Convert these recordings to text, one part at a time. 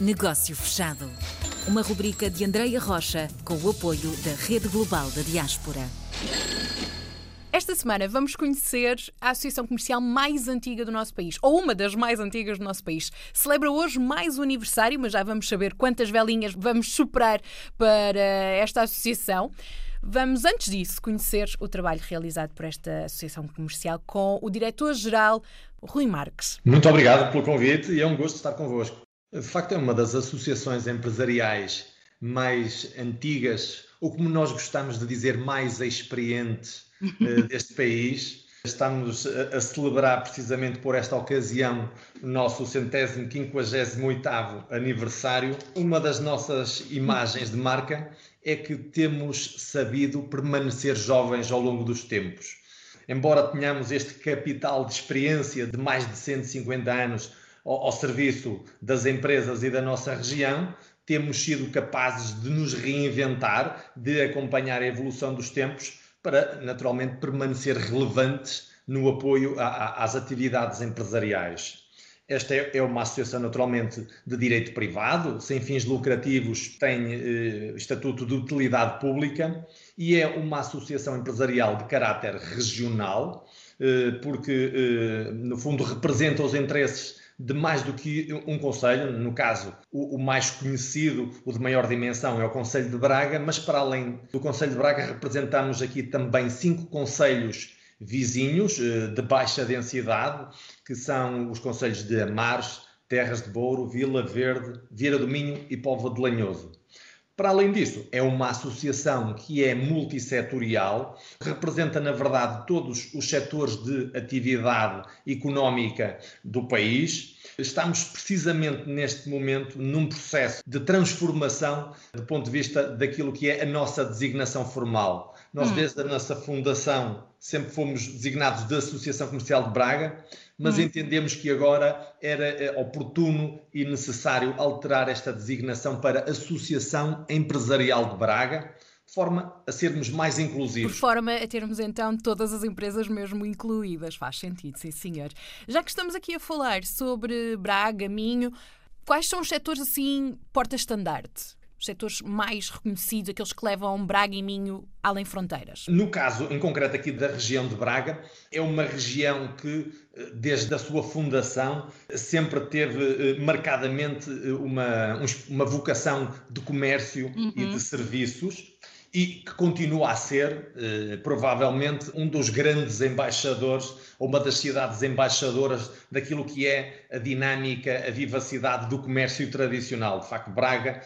Negócio Fechado. Uma rubrica de Andreia Rocha com o apoio da Rede Global da Diaspora. Esta semana vamos conhecer a associação comercial mais antiga do nosso país, ou uma das mais antigas do nosso país. Celebra hoje mais um aniversário, mas já vamos saber quantas velinhas vamos superar para esta associação. Vamos, antes disso, conhecer o trabalho realizado por esta associação comercial com o diretor-geral Rui Marques. Muito obrigado pelo convite e é um gosto estar convosco. De facto, é uma das associações empresariais mais antigas, ou como nós gostamos de dizer, mais experientes uh, deste país. Estamos a, a, celebrar precisamente por esta ocasião o nosso centésimo, quinquagésimo oitavo aniversário. Uma das nossas imagens de marca é que temos sabido permanecer jovens ao longo dos tempos. Embora tenhamos este capital de experiência de mais de 150 anos ao, ao serviço das empresas e da nossa região, temos sido capazes de nos reinventar, de acompanhar a evolução dos tempos para, naturalmente, permanecer relevantes no apoio a, a, às atividades empresariais. Esta é, é uma associação, naturalmente, de direito privado, sem fins lucrativos, tem eh, estatuto de utilidade pública e é uma associação empresarial de caráter regional, eh, porque, eh, no fundo, representa os interesses de mais do que um conselho, no caso, o, o, mais conhecido, o de maior dimensão, é o Conselho de Braga, mas para além do Conselho de Braga, representamos aqui também cinco conselhos vizinhos eh, de baixa densidade, que são os conselhos de Amares, Terras de Bouro, Vila Verde, Vieira do Minho e Póvoa de Lanhoso. Para além disso, é uma associação que é multissetorial, representa, na verdade, todos os setores de atividade económica do país. Estamos precisamente neste momento num processo de transformação do ponto de vista daquilo que é a nossa designação formal. Nós, hum. desde a nossa fundação, sempre fomos designados de Associação Comercial de Braga, mas hum. entendemos que agora era eh, oportuno e necessário alterar esta designação para Associação Empresarial de Braga, de forma a sermos mais inclusivos. Por forma a termos então todas as empresas mesmo incluídas. Faz sentido, sim, senhor. Já que estamos aqui a falar sobre Braga, Minho, quais são os setores assim porta-estandarte? Os setores mais reconhecidos, aqueles que levam Braga e Minho além fronteiras? No caso, em concreto aqui da região de Braga, é uma região que, eh, desde a sua fundação, sempre teve eh, marcadamente eh, uma, uma vocação de comércio uhum. e de serviços e que continua a ser, eh, provavelmente, um dos grandes embaixadores, ou uma das cidades embaixadoras daquilo que é a dinâmica, a vivacidade do comércio tradicional. De facto, Braga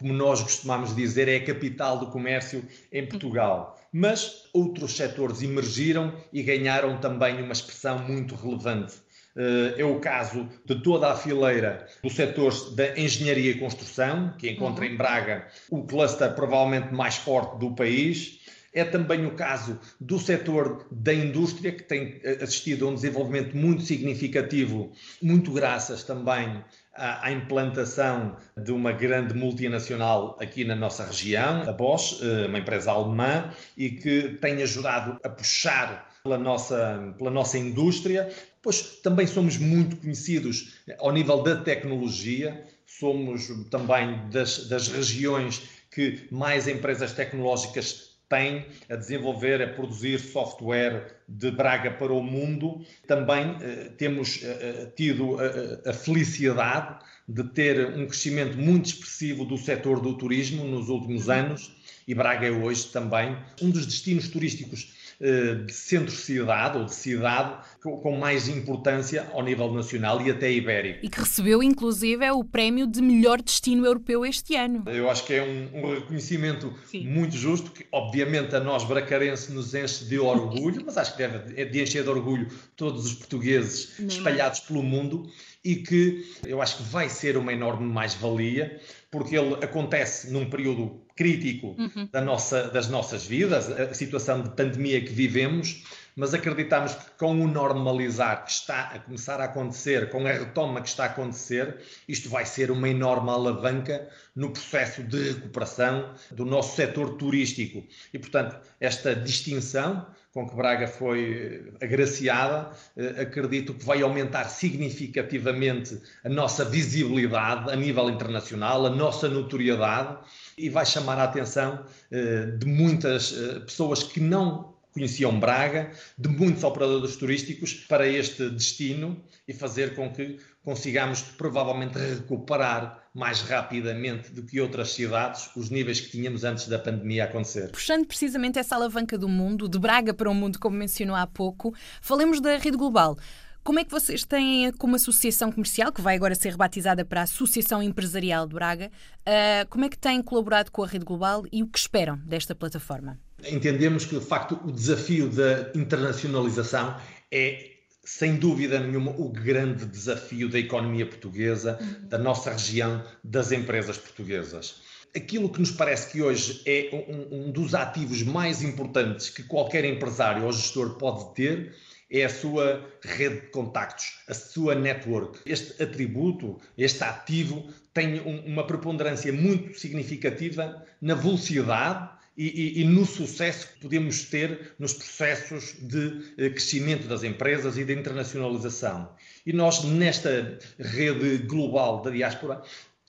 como nós costumamos dizer, é a capital do comércio em Portugal. Mas outros setores emergiram e ganharam também uma expressão muito relevante. Eh, é o caso de toda a fileira do setor da engenharia e construção, que encontra uhum. em Braga o cluster provavelmente mais forte do país. É também o caso do setor da indústria, que tem eh, assistido a um desenvolvimento muito significativo, muito graças também à implantação de uma grande multinacional aqui na nossa região, a Bosch, eh, uma empresa alemã, e que tem ajudado a puxar pela nossa, pela nossa indústria. Pois também somos muito conhecidos ao nível da tecnologia, somos também das, das regiões que mais empresas tecnológicas tem a desenvolver, a produzir software de Braga para o mundo. Também eh, temos eh, eh tido a, a, felicidade de ter um crescimento muito expressivo do setor do turismo nos últimos anos e Braga é hoje também um dos destinos turísticos eh, de centro-cidade ou de cidade com mais importância ao nível nacional e até ibérico. E que recebeu, inclusive, é o prémio de melhor destino europeu este ano. Eu acho que é um, um reconhecimento Sim. muito justo, que obviamente a nós bracarense nos enche de orgulho, mas acho que deve de encher de orgulho todos os portugueses Não. espalhados pelo mundo e que eu acho que vai ser uma enorme mais-valia, porque ele acontece num período crítico uhum. da nossa, das nossas vidas, a situação de pandemia que vivemos, mas acreditamos que com o normalizar que está a começar a acontecer, com a retoma que está a acontecer, isto vai ser uma enorme alavanca no processo de recuperação do nosso setor turístico. E, portanto, esta distinção com que Braga foi agraciada, eh, acredito que vai aumentar significativamente a nossa visibilidade a nível internacional, a nossa notoriedade e vai chamar a atenção eh, de muitas eh, pessoas que não conheciam Braga, de muitos operadores turísticos para este destino e fazer com que consigamos provavelmente recuperar mais rapidamente do que outras cidades os níveis que tínhamos antes da pandemia acontecer. Puxando precisamente essa alavanca do mundo, de Braga para o mundo, como mencionou há pouco, falemos da rede global. Como é que vocês têm, como associação comercial, que vai agora ser rebatizada para a Associação Empresarial de Braga, uh, como é que têm colaborado com a Rede Global e o que esperam desta plataforma? Entendemos que, de facto, o desafio da internacionalização é sem dúvida nenhuma, o grande desafio da economia portuguesa, uhum. da nossa região, das empresas portuguesas. Aquilo que nos parece que hoje é um, um, dos ativos mais importantes que qualquer empresário ou gestor pode ter é a sua rede de contactos, a sua network. Este atributo, este ativo, tem um, uma preponderância muito significativa na velocidade e, e, e, no sucesso que podemos ter nos processos de eh, crescimento das empresas e de internacionalização. E nós, nesta rede global da diáspora,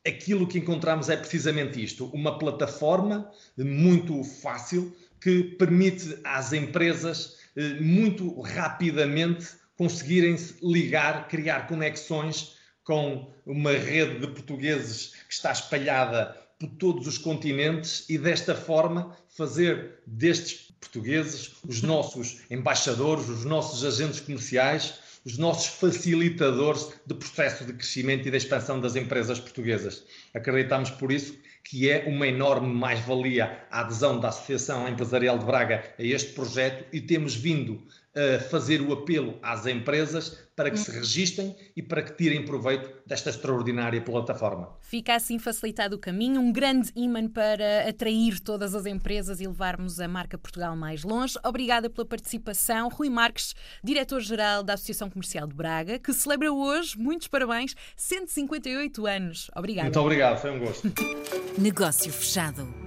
aquilo que encontramos é precisamente isto: uma plataforma muito fácil que permite às empresas eh, muito rapidamente conseguirem se ligar, criar conexões com uma rede de portugueses que está espalhada por todos os continentes e desta forma fazer destes portugueses os nossos embaixadores, os nossos agentes comerciais, os nossos facilitadores de processo de crescimento e de expansão das empresas portuguesas. Acreditamos por isso que é uma enorme mais-valia a adesão da Associação Empresarial de Braga a este projeto e temos vindo fazer o apelo às empresas para que se registrem e para que tirem proveito desta extraordinária plataforma. Fica assim facilitado o caminho, um grande imã para atrair todas as empresas e levarmos a marca Portugal mais longe. Obrigada pela participação. Rui Marques, diretor-geral da Associação Comercial de Braga, que celebra hoje, muitos parabéns, 158 anos. Obrigada. Muito obrigado, foi um gosto. Negócio fechado.